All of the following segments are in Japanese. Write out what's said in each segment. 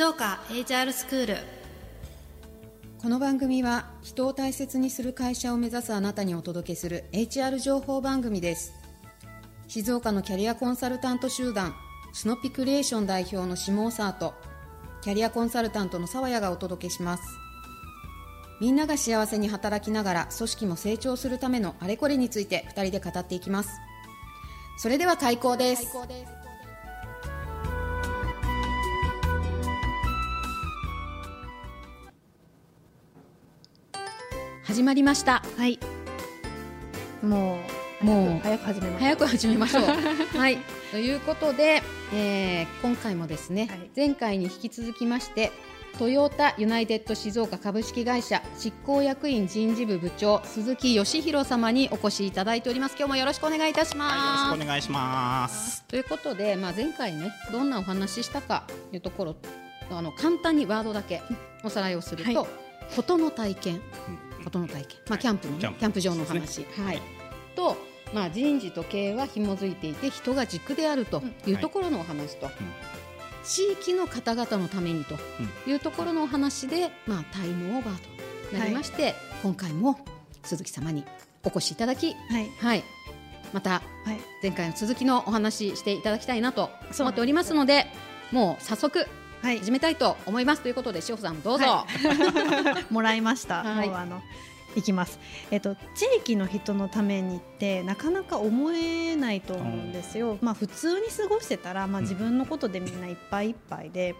静岡 HR スクールこの番組は人を大切にする会社を目指すあなたにお届けする HR 情報番組です。静岡のキャリアコンサルタント集団スノピクリエーション代表の下尾沢とキャリアコンサルタントの沢谷がお届けします。みんなが幸せに働きながら組織も成長するためのあれこれについて2人で語っていきます。それでは開講です始まりました。はい。もうもう。早く始めましょ早く始めましょう。はい。ということで、えー今回もですね、はい。前回に引き続きましてトヨタユナイテッド静岡株式会社執行役員人事部部長鈴木義弘様にお越しいただいております。今日もよろしくお願いいたします、はい、よろしくお願いします。ということで、まあ、前回ねどんなお話ししたかというところあの簡単にワードだけおさらいをすると、はい。ことの体験ことの体験、まあ、キャンプの、ねキャンプ。キャンプ場の話、はい、と、まあ、人事と経営は紐づいていて人が軸であるというところのお話と、地域の方々のためにというところのお話で、まあ、タイムオーバーとなりまして、今回も鈴木様にお越しいただき、うはい。はい、またはい。前回の続きのお話ししていただきたいなと思っておりますのでもう早速はい。始めたいと思いますということで志保さんどうぞ、は もらいました、はい。もうあのいきます。えっと地域の人のためにってなかなか思えないと思うんですよ、まあ普通に過ごしてたらまあうん。自分のことでみんないっぱいいっぱいで、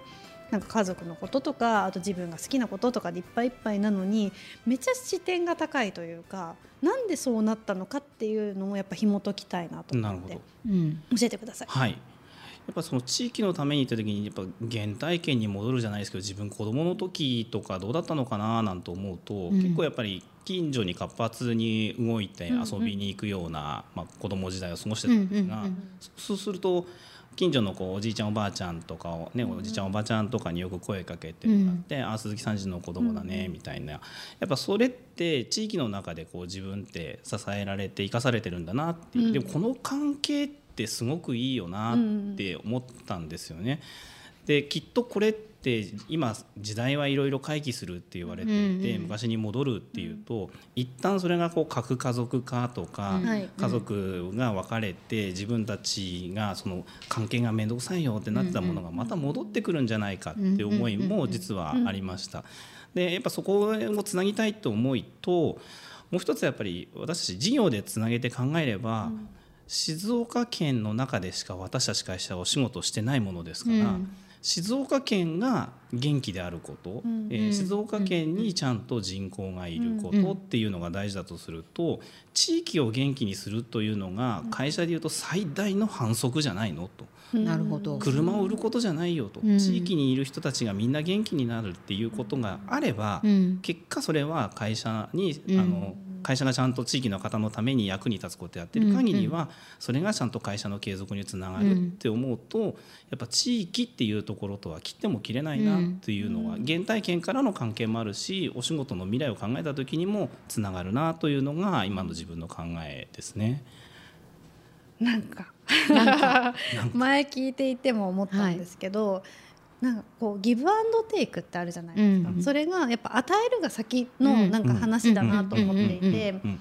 なんか家族のこととかあと自分が好きなこととかでいっぱいいっぱいなのにめっちゃ視点が高いというかなんでそうなったのかっていうのもやっぱ紐解きたいなと思って。なるほど。うん。教えてください。はい。やっぱその地域のために行った時にやっぱ原体験に戻るじゃないですけど自分子供の時とかどうだったのかななんて思うと、ん。結構やっぱり近所に活発に動いてうんうん遊びに行くような、まあ、子供時代を過ごしてたんですが、うんうんうん。そうすると近所のこうおじいちゃんおばあちゃんとかをね、おじいちゃんおばあちゃんとかによく声かけてもらって「あ鈴木さんちの子供だね」みたいな。やっぱそれって地域の中でこう自分って支えられて生かされてるんだなっていう、うん。でもこの関係ってすごくいいよなって思ったんですよね。できっとこれって今時代はいろいろ回帰するって言われていて、うんうん昔に戻るっていうと一旦それがこう核家族化とか、家族が別れて自分たちがその関係が面倒くさいよってなってたものがまた戻ってくるんじゃないかって思いも実はありました。でやっぱそこをつなぎたいと思いともう一つやっぱり私たち事業でつなげて考えれば、静岡県の中でしか私たち会社はお仕事をしてないものですから、うん。静岡県が元気であること、うん。えー静岡県にちゃんと人口がいることっていうのが大事だとすると地域を元気にするというのが会社でいうと最大の反則じゃないの？と。なるほど。車を売ることじゃないよと、うん。地域にいる人たちがみんな元気になるっていうことがあれば、うん。結果それは会社に、うん。あの会社がちゃんと地域の方のために役に立つことをやってる限りは、それがちゃんと会社の継続につながるって思うと、やっぱ地域っていうところとは切っても切れないなっていうのは、原体験からの関係もあるしお仕事の未来を考えた時にもつながるなというのが今の自分の考えですね。なんか。なんか。前聞いていても思ったんですけど、なんかこうギブアンドテイクってあるじゃないですか、うん。それがやっぱ与えるが先うん。のなんか話だなと思っていてうん。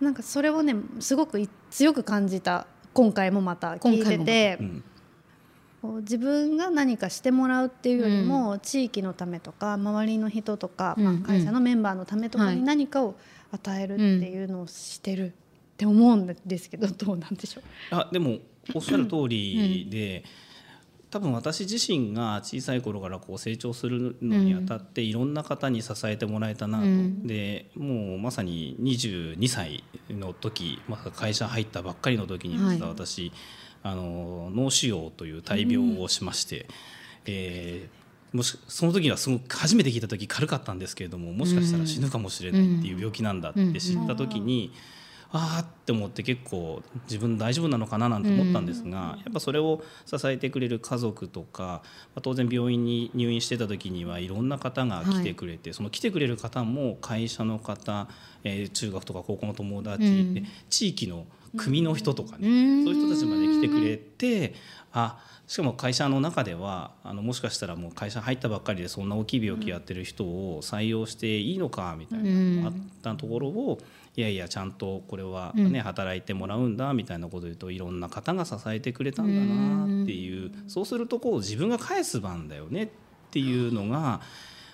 なんかそれをねすごくい強く感じた今回もまた聞いてて自分が何かしてもらうっていうよりも、地域のためとか周りの人とか、まあうん、会社のメンバーのためとかはいに何かを与えるっていうのをしてるって思うんですけどどうなんでしょう。あでもおっしゃる通りで、多分私自身が小さい頃からこう成長するのにあたっていろんな方に支えてもらえたなと、うん。でもうまさに22歳の時、まあ、会社入ったばっかりの時にはい実は私、あの脳腫瘍という大病をしまして、えーもしその時はすごく初めて聞いた時軽かったんですけれどももしかしたら死ぬかもしれないっていう病気なんだって知った時に、ああって思って結構自分大丈夫なのかななんて思ったんですが、やっぱそれを支えてくれる家族とか、まあ当然病院に入院してた時にはいろんな方が来てくれて、その来てくれる方も会社の方、えー中学とか高校の友達、うん。で地域の組の人とかね、うん。そういう人たちまで来てくれてあしかも会社の中ではあのもしかしたらもう会社入ったばっかりでそんな大きい病気やってる人を採用していいのかみたいなのがあったところをいやいやちゃんとこれはね、働いてもらうんだみたいなことを言うといろんな方が支えてくれたんだなっていうそうするとこう自分が返す番だよねっていうのが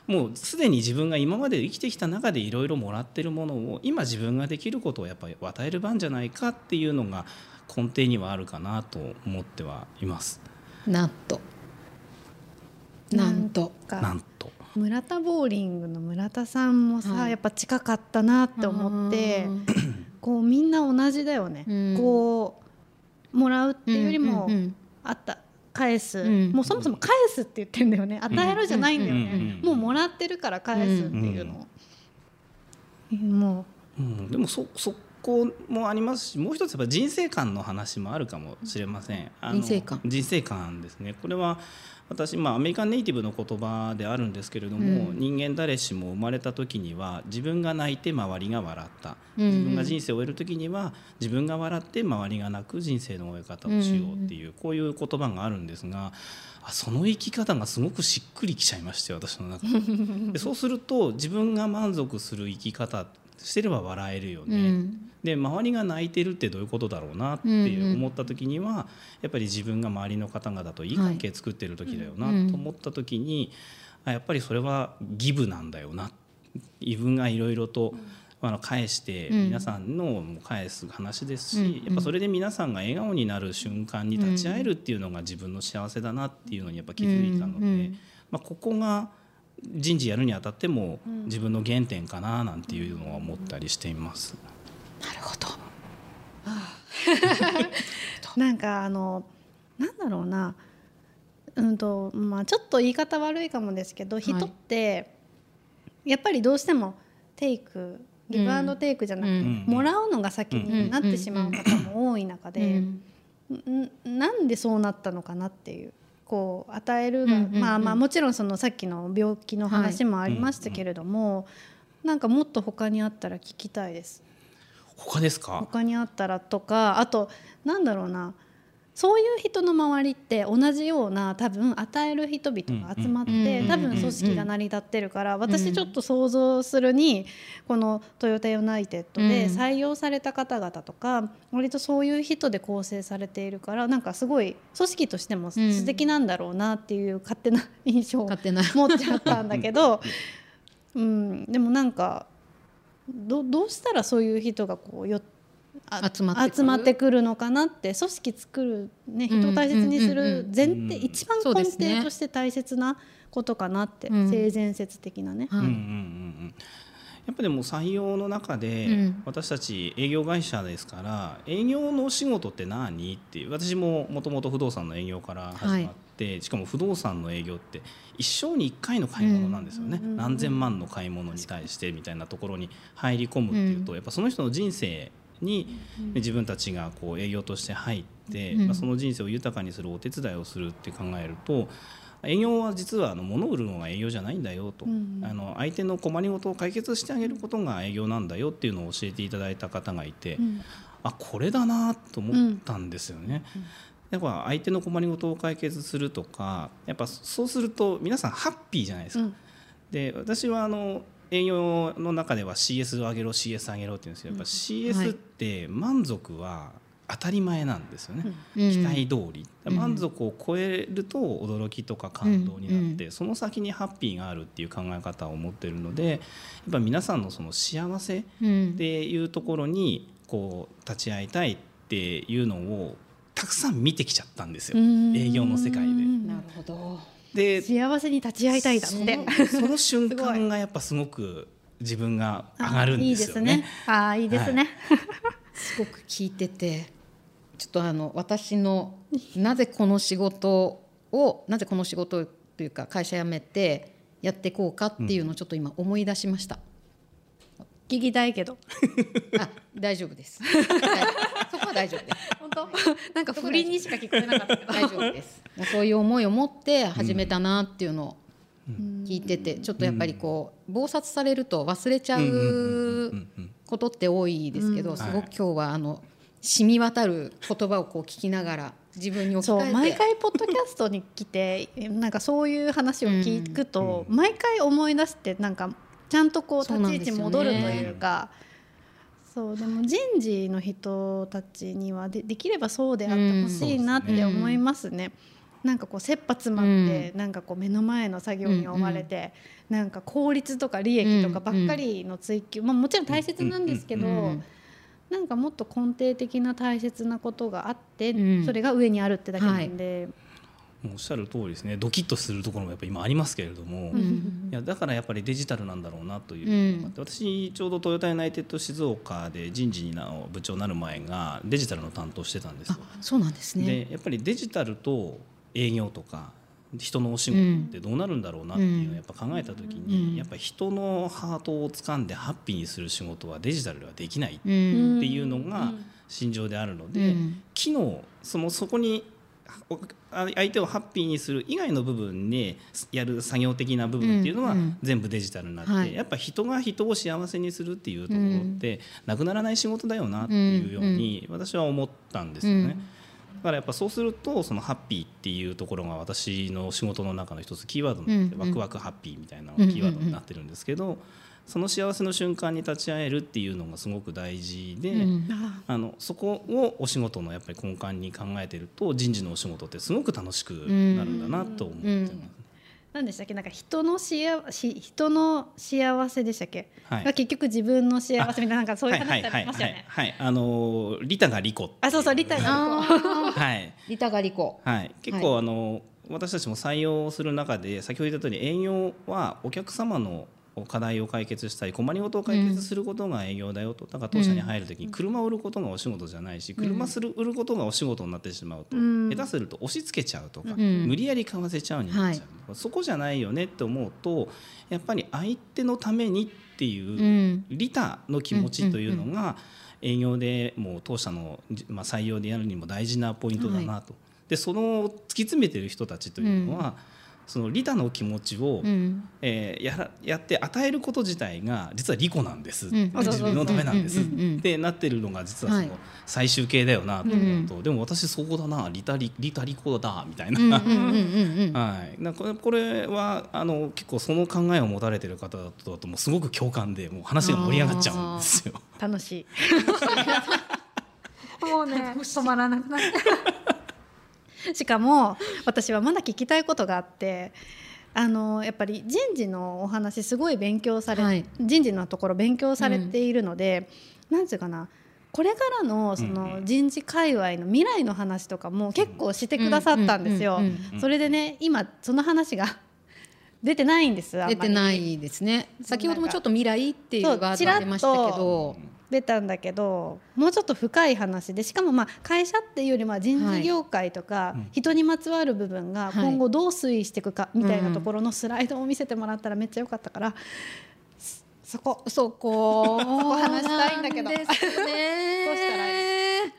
もうすでに自分が今まで生きてきた中でいろいろもらってるものを今自分ができることをやっぱり与える番じゃないかっていうのが根底にはあるかなと思ってはいます。なんと。なんと。かなんと村田ボーリングの村田さんもさ、はい。やっぱ近かったなって思ってこうみんな同じだよね、うん。こうもらうっていうよりも、うんうんうん。あった返す、うん。もうそもそも返すって言ってんだよね。与えるじゃないんだよね、うんうんもうもらってるから返すっていうの。を、もう。ん、でもそそこもありますしもう一つやっぱ人生観の話もあるかもしれません。人生観。人生観ですね。これは私、まあ、アメリカンネイティブの言葉であるんですけれども、うん。人間誰しも生まれた時には自分が泣いて周りが笑った。うん。自分が人生を終える時には自分が笑って周りが泣く人生の終え方をしようっていう、こういう言葉があるんですがあその生き方がすごくしっくりきちゃいまして私の中で。でそうすると自分が満足する生き方してれば笑えるようね、ん。で周りが泣いてるってどういうことだろうなって思った時には、やっぱり自分が周りの方々といい関係作ってる時だよなはいと思った時に、あやっぱりそれはギブなんだよな自分がいろいろと、あの返してうん。皆さんのも返す話ですし、うん。やっぱそれで皆さんが笑顔になる瞬間に立ち会えるっていうのが自分の幸せだなっていうのにやっぱ気づいたので、まあ、ここが人事やるにあたっても自分の原点かななんていうのは思ったりしています。なるほど。う なんかあのなんだろうな。うんとまあちょっと言い方悪いかもですけど、人ってやっぱりどうしてもテイクギブアンドテイクじゃなくて、うん。もらうのが先になってしまう方も多い中で、うん。んなんでそうなったのかなっていうこう与えるが、うんうんうん。まあまあもちろんそのさっきの病気の話もありましたけれども、なんかもっと他にあったら聞きたいです。他ですか？他にあったらとかあとなんだろうなそういう人の周りって同じような多分与える人々が集まっうん。てうん。多分組織が成り立ってるから私ちょっと想像するにこのトヨタユナイテッドでうん。採用された方々とか割とそういう人で構成されているからなんかすごい組織としても素敵なんだろうなっていう勝手な印象を持っちゃったんだけど、うん、でもなんかどどうしたらそういう人がこうよあ集まってくる？集まってくるのかなって組織作る、ね、人を大切にする前提、うん一番根底として大切なことかなって、うん。性善説的なね。はい。うんうんうんうん。やっぱでも採用の中で、うん。私たち営業会社ですから営業のお仕事って何っていう私ももともと不動産の営業から始まって、しかも不動産の営業って一生に1回の買い物なんですよね、うん何千万の買い物に対してみたいなところに入り込むっていうと、やっぱその人の人生に自分たちがこう営業として入って、うん。まあ、その人生を豊かにするお手伝いをするって考えると営業は実はあの物を売るのが営業じゃないんだよと、うんあの相手の困りごとを解決してあげることが営業なんだよっていうのを教えていただいた方がいて、うん。あこれだなと思ったんですよね。やっぱ相手の困りごとを解決するとかやっぱそうすると皆さんハッピーじゃないですか。うん。で私はあの営業の中では CS を上げろ CS 上げろって言うんですけどやっぱ CS って満足は当たり前なんですよね、うん。期待通り、うん。満足を超えると驚きとか感動になって、その先にハッピーがあるっていう考え方を持ってるのでやっぱ皆さんのその幸せうん。っていうところにこう立ち会いたいっていうのをたくさん見てきちゃったんですよ、うん。営業の世界で。なるほどで幸せに立ち会いたいだって。その瞬間がやっぱすごく自分が上がるんですよね。いいですね。ああいいですね。すごく聞いててちょっとあの私のなぜこの仕事をなぜこの仕事というか会社辞めてやっていこうかっていうのをちょっと今思い出しました、聞きたいけど。あ大丈夫ですはいそこは大丈夫です本当？なんか振りにしか聞こえなかったけど。大丈夫です もうそういう思いを持って始めたなっていうのを聞いててちょっとやっぱりこう忙殺されると忘れちゃうことって多いですけうんどすごく今日はあの染み渡る言葉をこう聞きながら自分に置き換えてそう毎回ポッドキャストに来てなんかそういう話を聞くと、うん毎回思い出してなんかちゃんとこう立ち位置戻るというか。そうでも人事の人たちにはでできればそうであってほしいなって思いますね。なんかこう切羽詰まって、なんかこう目の前の作業に追われて、なんか効率とか利益とかばっかりの追求、まあ、もちろん大切なんですけど、うんなんかもっと根底的な大切なことがあって、うん。それが上にあるってだけなんで、もうおっしゃる通りですねドキッとするところもやっぱ今ありますけれども、うんいやだからやっぱりデジタルなんだろうなというう私ちょうどトヨタユナイテッド静岡で人事の部長になる前がデジタルの担当してたんですよ。あ。そうなんですね。でやっぱりデジタルと営業とか人のお仕事ってどうなるんだろうなっていうのをやっぱ考えた時に、うんやっぱり人のハートを掴んでハッピーにする仕事はデジタルではできないっうん。ていうのが心情であるので、うん。機能そのそこに相手をハッピーにする以外の部分でやる作業的な部分っていうのはうんうん。全部デジタルになって、はい。やっぱ人が人を幸せにするっていうところってなくならない仕事だよなっていうように私は思ったんですよね。だからやっぱそうするとそのハッピーっていうところが私の仕事の中の一つキーワードになって、うんワクワクハッピーみたいなキーワードになってるんですけど、その幸せの瞬間に立ち会えるっていうのがすごく大事で、うん。ああのそこをお仕事のやっぱり根幹に考えてると人事のお仕事ってすごく楽しくなるんだなと思ってます。何でしたっけ？なんか人の幸し人の幸せでしたっけ、はい。が結局自分の幸せみたいななんかそういう話ありましたよね。はい、あのリタがリコ。あそうそうリタがあー。はい、リタガリコ。はい、結構、あの私たちも採用する中で先ほど言った通り営業はお客様の課題を解決したり困りごとを解決することが営業だよと、だから当社に入る時に車を売ることがお仕事じゃないし、車する売ることがお仕事になってしまうと、うん。下手すると押し付けちゃうとか、ん。無理やり買わせちゃうになっちゃう、そこじゃないよねって思うとやっぱり相手のためにっていう、うん。利他の気持ちというのが営業でもう当社の、まあ、採用でやるにも大事なポイントだなと。でその突き詰めてる人たちというのは、その利他の気持ちを、うん。えーやらやって与えること自体が実は利己なんです、ん。自分のためなんです、ってなってるのが実はそはい。の最終形だよなと思うと、でも私そこだな利他利利他利己だみたいな。これこれはあの結構その考えを持たれてる方だとだともうすごく共感でもう話が盛り上がっちゃうんですよ。楽しい。もうね止まらなくなる。しかも私はまだ聞きたいことがあって。あのやっぱり人事のお話すごい勉強され、はい。人事のところ勉強されているので、なんていうかなこれからのそうんうのん。人事界隈の未来の話とかも結構してくださったんですよ。うんうんうんうん。それでね今その話が 出てないんです出てないですね。先ほどもちょっと未来っていうワードが出ましたけど出たんだけどもうちょっと深い話でしかもまあ会社っていうよりは人事業界とかうん。人にまつわる部分がはい。今後どう推移していくかみたいなところのスライドを見せてもらったらめっちゃ良かったからそそこ。そここ話したいんだけど。なんですね。どうしたらい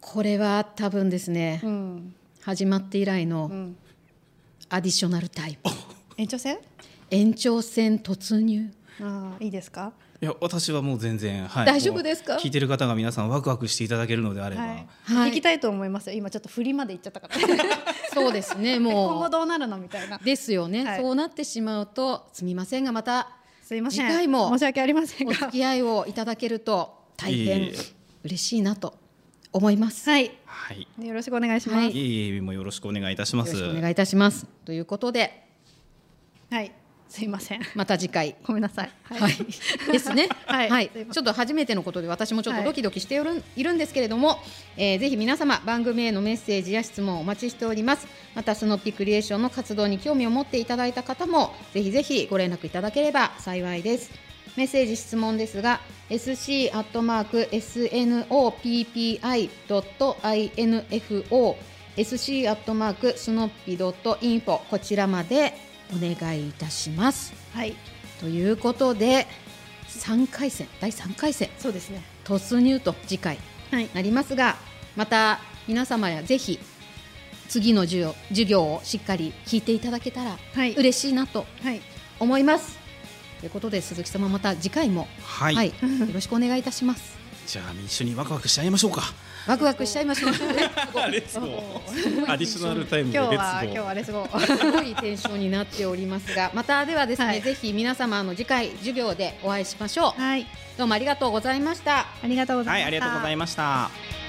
これは多分ですね、うん。始まって以来うのん。アディショナルタイプ延長戦？延長戦突入ああいいですか？いや私はもう全然、はい、大丈夫ですか？もう聞いてる方が皆さんワクワクしていただけるのであれば、はい、はい。行きたいと思いますよ。今ちょっと振りまで行っちゃったから。そうですね今後もどうなるのみたいな。うですよね、はい。そうなってしまうとすみませんがまたすいません。次回も申し訳ありませんが。お付き合いをいただけると大変え。嬉しいなと思います。はい。はい、よろしくお願いします。はい。いえいえもうよろしくお願いいたします。よろしくお願いいたします。ということで。はい、すいません。また次回。ごめんなさい。はい、ですね。はい。はい、ちょっと初めてのことで私もちょっはいとドキドキしている,、い、るんですけれども、えーぜひ皆様番組へのメッセージや質問をお待ちしております。またスノッピクリエーションの活動に興味を持っていただいた方もぜひぜひご連絡いただければ幸いです。メッセージ質問ですが sc アットマーク snoppi.info sc アットマークスノッピドットインフォこちらまでお願いいたします。はい。ということで3回戦第3回戦。そうですね。突入と次回はい。なりますがまた皆様やぜひ次の授業授業をしっかり聞いていただけたらはい。嬉しいなとはい。思います。ということで鈴木様また次回も、はい、はい、よろしくお願いいたします。じゃあ一緒にワクワクしちゃいましょうか。ワクワクしちゃいましょう。レッツゴーアディショナルタイムで今日レッツゴーは今日はレッツゴーすごいテンションになっておりますが。またではですね、はい。ぜひ皆様あの次回授業でお会いしましょう。はい。どうもありがとうございました。ありがとうございました。はいありがとうございました